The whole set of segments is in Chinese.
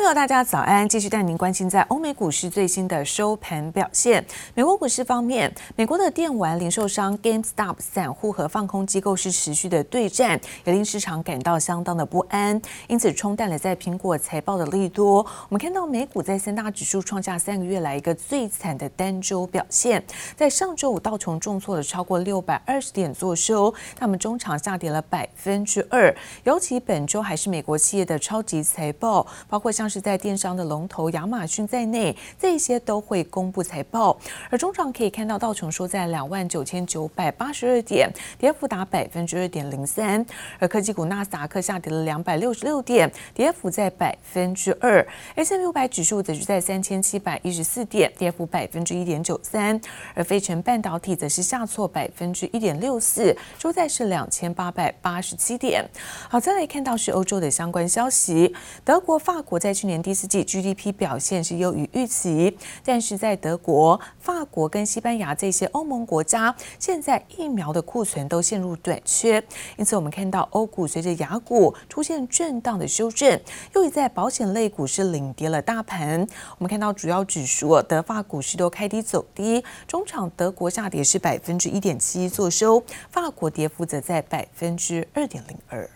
朋友，大家早安！继续带您关心在欧美股市最新的收盘表现。美国股市方面，美国的电玩零售商 GameStop 散户和放空机构是持续的对战，也令市场感到相当的不安，因此冲淡了在苹果财报的利多。我们看到美股在三大指数创下三个月来一个最惨的单周表现，在上周五道琼重挫了超过六百二十点作收，他们中场下跌了百分之二。尤其本周还是美国企业的超级财报，包括。像是在电商的龙头亚马逊在内，这些都会公布财报。而中场可以看到道琼收在两万九千九百八十二点，跌幅达百分之二点零三。而科技股纳斯达克下跌了两百六十六点，跌幅在百分之二。S&P 五百指数则是在三千七百一十四点，跌幅百分之一点九三。而费城半导体则是下挫百分之一点六四，收在是两千八百八十七点。好，再来看到是欧洲的相关消息，德国、法国在在去年第四季 GDP 表现是优于预期，但是在德国、法国跟西班牙这些欧盟国家，现在疫苗的库存都陷入短缺，因此我们看到欧股随着雅股出现震荡的修正，又一在保险类股市领跌了大盘。我们看到主要指数德法股市都开低走低，中场德国下跌是百分之一点七一作收，法国跌幅则在百分之二点零二。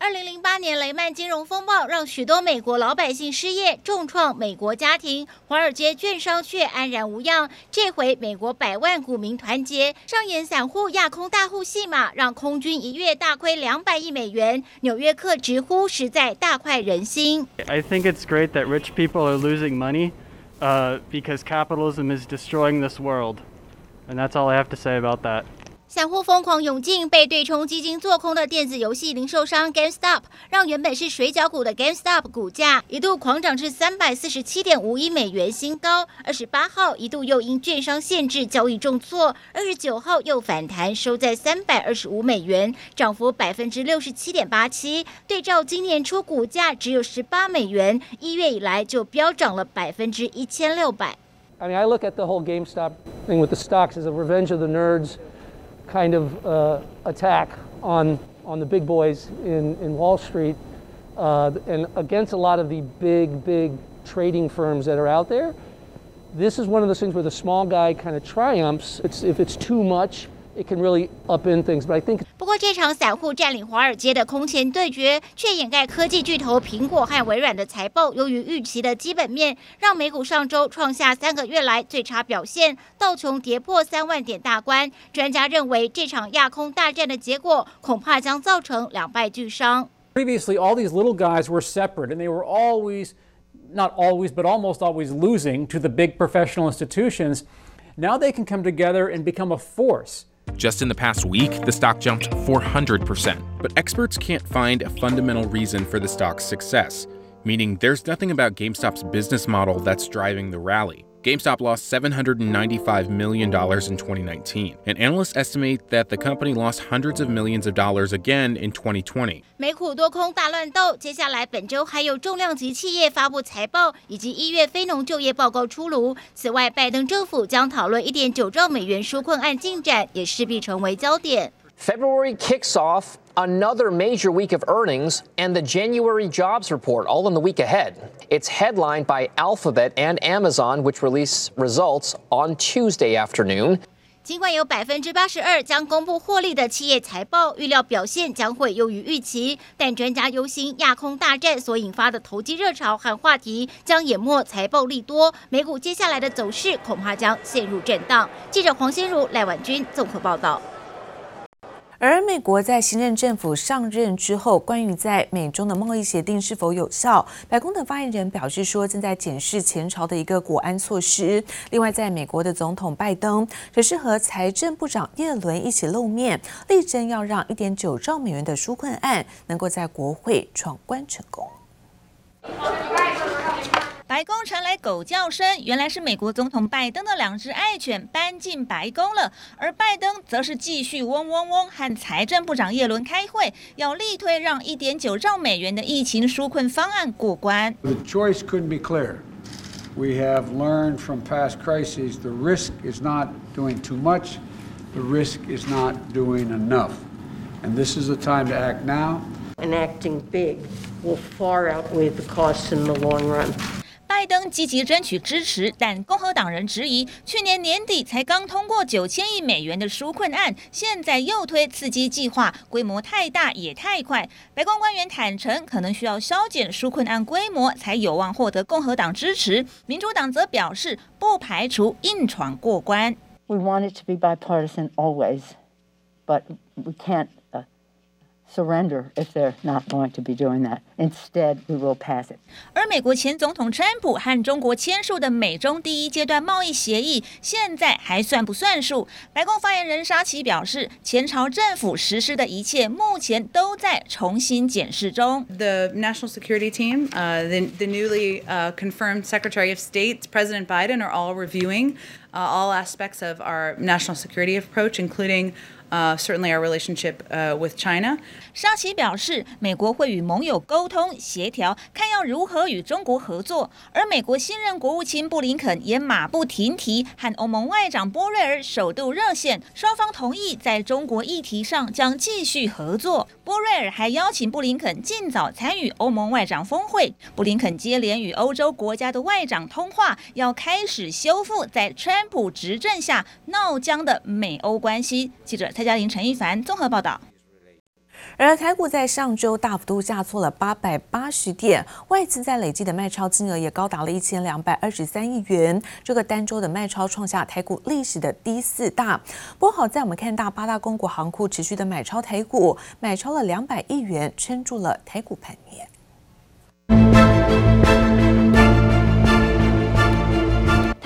二零零八年雷曼金融风暴让许多美国老百姓失业，重创美国家庭，华尔街券商却安然无恙。这回美国百万股民团结，上演散户压空大户戏码，让空军一月大亏两百亿美元。纽约客直呼实在大快人心。I think it's great that rich people are losing money, uh, because capitalism is destroying this world, and that's all I have to say about that. 散户疯狂涌进，被对冲基金做空的电子游戏零售商 GameStop，让原本是水饺股的 GameStop 股价一度狂涨至三百四十七点五亿美元新高。二十八号一度又因券商限制交易重挫，二十九号又反弹，收在三百二十五美元，涨幅百分之六十七点八七。对照今年初股价只有十八美元，一月以来就飙涨了百分之一千六百。I mean, I look at the whole GameStop thing with the stocks as a revenge of the nerds. Kind of uh, attack on, on the big boys in, in Wall Street uh, and against a lot of the big, big trading firms that are out there. This is one of those things where the small guy kind of triumphs. It's, if it's too much, It can really upend things, but I think. 不过，这场散户占领华尔街的空前对决，却掩盖科技巨头苹果和微软的财报优于预期的基本面，让美股上周创下三个月来最差表现，道琼跌破三万点大关。专家认为，这场亚空大战的结果恐怕将造成两败俱伤。Previously, all these little guys were separate, and they were always, not always, but almost always losing to the big professional institutions. Now they can come together and become a force. Just in the past week, the stock jumped 400%. But experts can't find a fundamental reason for the stock's success, meaning there's nothing about GameStop's business model that's driving the rally. GameStop lost $795 million in 2019, and analysts estimate that the company lost hundreds of millions of dollars again in 2020. 美股多空大乱斗，接下来本周还有重量级企业发布财报，以及一月非农就业报告出炉。此外，拜登政府将讨论1.9兆美元纾困案进展，也势必成为焦点。February kicks off another major week of earnings and the January jobs report, all in the week ahead. It's headlined by Alphabet and Amazon, which release results on Tuesday afternoon. 尽管有百分之八十二将公布获利的企业财报，预料表现将会优于预期，但专家忧心亚空大战所引发的投机热潮和话题将淹没财报利多，美股接下来的走势恐怕将陷入震荡。记者黄心如、赖婉君综合报道。而美国在新任政府上任之后，关于在美中的贸易协定是否有效，白宫的发言人表示说，正在检视前朝的一个国安措施。另外，在美国的总统拜登则是和财政部长耶伦一起露面，力争要让一点九兆美元的纾困案能够在国会闯关成功。白宫传来狗叫声，原来是美国总统拜登的两只爱犬搬进白宫了。而拜登则是继续嗡嗡嗡和财政部长耶伦开会，要力推让一点九兆美元的疫情纾困方案过关。The choice couldn't be clear. We have learned from past crises the risk is not doing too much, the risk is not doing enough. And this is the time to act now. And acting big. will far outweigh the costs in the long run. 拜登积极争取支持，但共和党人质疑，去年年底才刚通过九千亿美元的纾困案，现在又推刺激计划，规模太大也太快。白宫官员坦诚，可能需要削减纾困案规模，才有望获得共和党支持。民主党则表示，不排除硬闯过关。We want it to be bipartisan always, but we can't. Surrender if they're not going to be doing that. Instead, we will pass it. 而美国前总统川普和中国签署的美中第一阶段贸易协议，现在还算不算数？白宫发言人沙奇表示，前朝政府实施的一切，目前都在重新检视中。The National Security Team, uh, the, the newly uh, confirmed Secretary of State, President Biden, are all reviewing Uh, all aspects of our national security approach, including. Certainly our relationship with China. 沙奇表示，美国会与盟友沟通协调，看要如何与中国合作。而美国新任国务卿布林肯也马不停蹄和欧盟外长波瑞尔首度热线，双方同意在中国议题上将继续合作。波瑞尔还邀请布林肯尽早参与欧盟外长峰会。布林肯接连与欧洲国家的外长通话，要开始修复在川普执政下闹僵的美欧关系。记者。蔡嘉玲、陈一凡综合报道。而台股在上周大幅度下挫了八百八十点，外资在累计的卖超金额也高达了一千两百二十三亿元，这个单周的卖超创下台股历史的第四大。不过好在我们看到八大公股行库持续的买超台股，买超了两百亿元，撑住了台股盘面。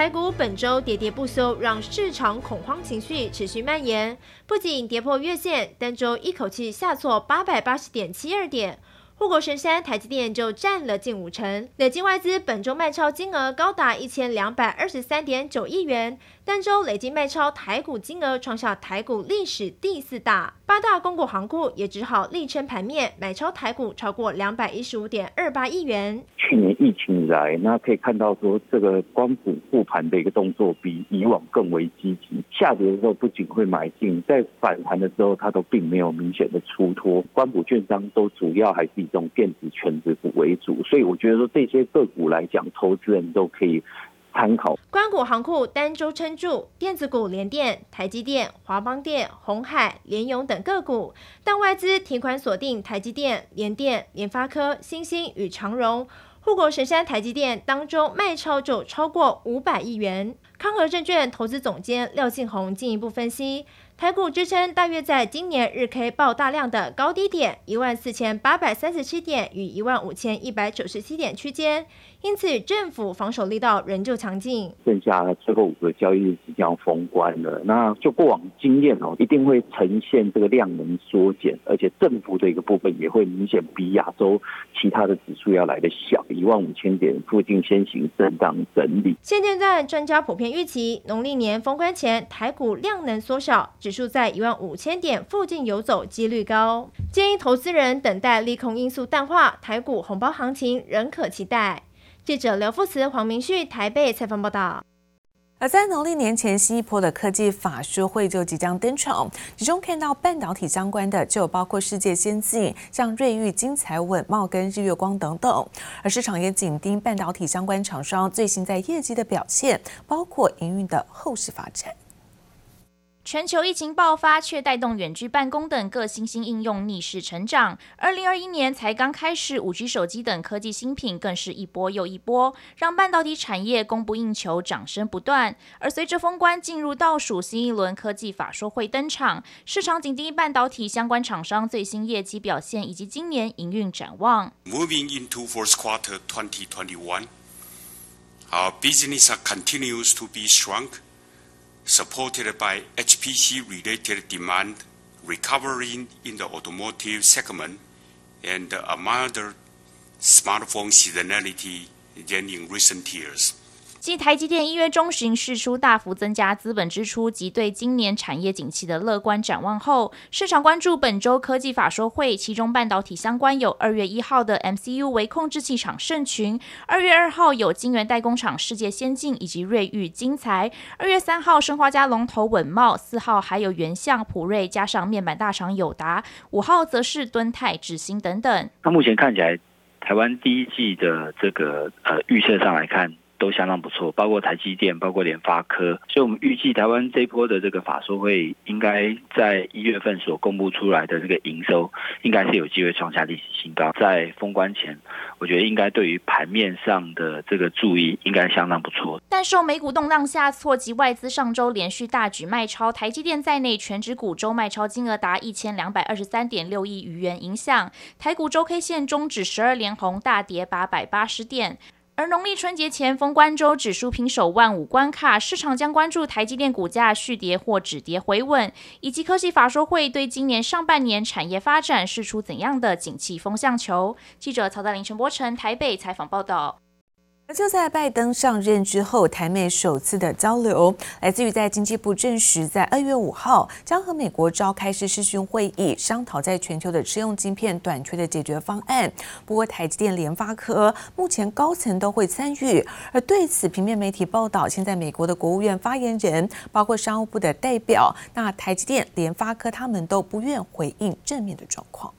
台股本周喋喋不休，让市场恐慌情绪持续蔓延。不仅跌破月线，单周一口气下挫八百八十点七二点。护国神山台积电就占了近五成，累计外资本周卖超金额高达一千两百二十三点九亿元，单周累计卖超台股金额创下台股历史第四大。八大公股行库也只好力撑盘面，买超台股超过两百一十五点二八亿元。去年疫情以来，那可以看到说，这个光谷护盘的一个动作比以往更为积极。下跌的时候不仅会买进，在反弹的时候，它都并没有明显的出脱。光谷券商都主要还是以这种电子全值股为主，所以我觉得说这些个股来讲，投资人都可以参考。官股行库单周撑住电子股，联电、台积电、华邦电、鸿海、联咏等个股，但外资提款锁定台积电、联电、联发科、新兴与长荣。护国神山台积电当中卖超就超过五百亿元。康和证券投资总监廖庆宏进一步分析。台股支撑大约在今年日 K 爆大量的高低点一万四千八百三十七点与一万五千一百九十七点区间，因此政府防守力道仍旧强劲。剩下最后五个交易日即将封关了，那就过往经验哦，一定会呈现这个量能缩减，而且振幅的一个部分也会明显比亚洲其他的指数要来的小，一万五千点附近先行震荡整理。现阶段专家普遍预期，农历年封关前台股量能缩小。指数在一万五千点附近游走几率高，建议投资人等待利空因素淡化，台股红包行情仍可期待。记者刘富慈、黄明旭台北采访报道。而在农历年前，新一波的科技法说会就即将登场，其中看到半导体相关的就有包括世界先进、像瑞昱、精彩、稳懋跟日月光等等，而市场也紧盯半导体相关厂商最新在业绩的表现，包括营运的后市发展。全球疫情爆发，却带动远距办公等各新兴应用逆势成长。二零二一年才刚开始，五 G 手机等科技新品更是一波又一波，让半导体产业供不应求，涨声不断。而随着封关进入倒数，新一轮科技法说会登场，市场紧盯半导体相关厂商最新业绩表现以及今年营运展望。Moving into fourth quarter 2021, our business continues to be strong. Supported by HPC-related demand, recovering in the automotive segment, and a milder smartphone seasonality than in recent years. 继台积电一月中旬释出大幅增加资本支出及对今年产业景气的乐观展望后，市场关注本周科技法说会，其中半导体相关有二月一号的 MCU 微控制器厂盛群，二月二号有晶圆代工厂世界先进以及瑞昱晶材，二月三号生化家龙头稳懋，四号还有原相普瑞，加上面板大厂友达，五号则是敦泰、智新等等。那目前看起来。台湾第一季的这个呃预测上来看。都相当不错，包括台积电，包括联发科，所以我们预计台湾这波的这个法说会，应该在一月份所公布出来的这个营收，应该是有机会创下历史新高。在封关前，我觉得应该对于盘面上的这个注意，应该相当不错。但受美股动荡下挫及外资上周连续大举卖超，台积电在内全指股周卖超金额达一千两百二十三点六亿余元影响，台股周 K 线终止十二连红，大跌八百八十点。而农历春节前封关周指数平手万五关卡，市场将关注台积电股价续跌或止跌回稳，以及科技法说会对今年上半年产业发展释出怎样的景气风向球。记者曹大林、陈柏成台北采访报道。就在拜登上任之后，台美首次的交流，来自于在经济部证实，在二月五号将和美国召开视讯会议，商讨在全球的车用晶片短缺的解决方案。不过，台积电、联发科目前高层都会参与。而对此，平面媒体报道，现在美国的国务院发言人，包括商务部的代表，那台积电、联发科他们都不愿回应正面的状况。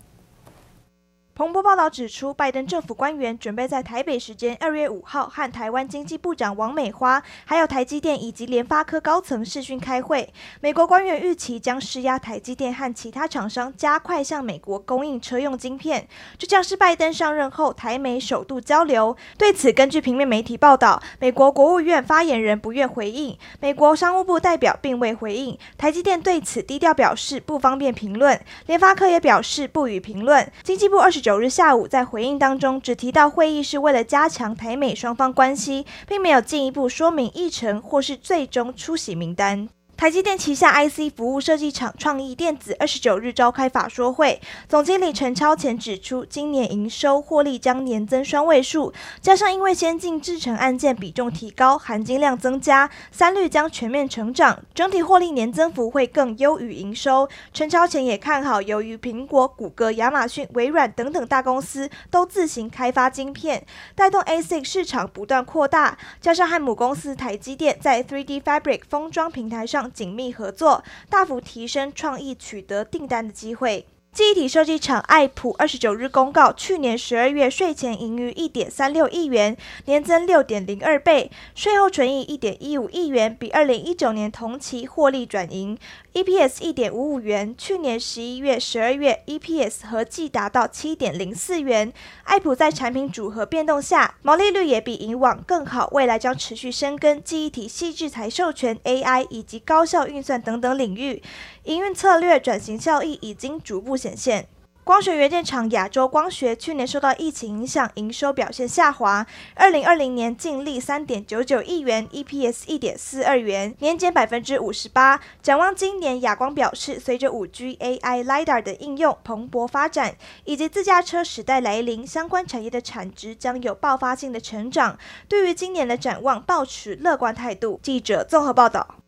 彭博报道指出，拜登政府官员准备在台北时间二月五号和台湾经济部长王美花，还有台积电以及联发科高层视讯开会。美国官员预期将施压台积电和其他厂商加快向美国供应车用晶片，这将是拜登上任后台美首度交流。对此，根据平面媒体报道，美国国务院发言人不愿回应，美国商务部代表并未回应。台积电对此低调表示不方便评论，联发科也表示不予评论。经济部二十九。九日下午，在回应当中，只提到会议是为了加强台美双方关系，并没有进一步说明议程或是最终出席名单。台积电旗下 IC 服务设计厂创意电子二十九日召开法说会，总经理陈超前指出，今年营收获利将年增双位数，加上因为先进制程案件比重提高，含金量增加，三率将全面成长，整体获利年增幅会更优于营收。陈超前也看好，由于苹果、谷歌、亚马逊、微软等等大公司都自行开发晶片，带动 ASIC 市场不断扩大，加上和母公司台积电在 3D Fabric 封装平台上。紧密合作，大幅提升创意取得订单的机会。记忆体设计厂爱普二十九日公告，去年十二月税前盈余一点三六亿元，年增六点零二倍，税后纯益一点一五亿元，比二零一九年同期获利转盈。EPS 一点五五元，去年十一月、十二月 EPS 合计达到七点零四元。爱普在产品组合变动下，毛利率也比以往更好，未来将持续深耕记忆体细制材授权、AI 以及高效运算等等领域，营运策略转型效益已经逐步显现。光学元件厂亚洲光学去年受到疫情影响，营收表现下滑。二零二零年净利三点九九亿元，EPS 一点四二元，年减百分之五十八。展望今年，亚光表示，随着五 G、AI、LiDAR 的应用蓬勃发展，以及自驾车时代来临，相关产业的产值将有爆发性的成长。对于今年的展望，抱持乐观态度。记者综合报道。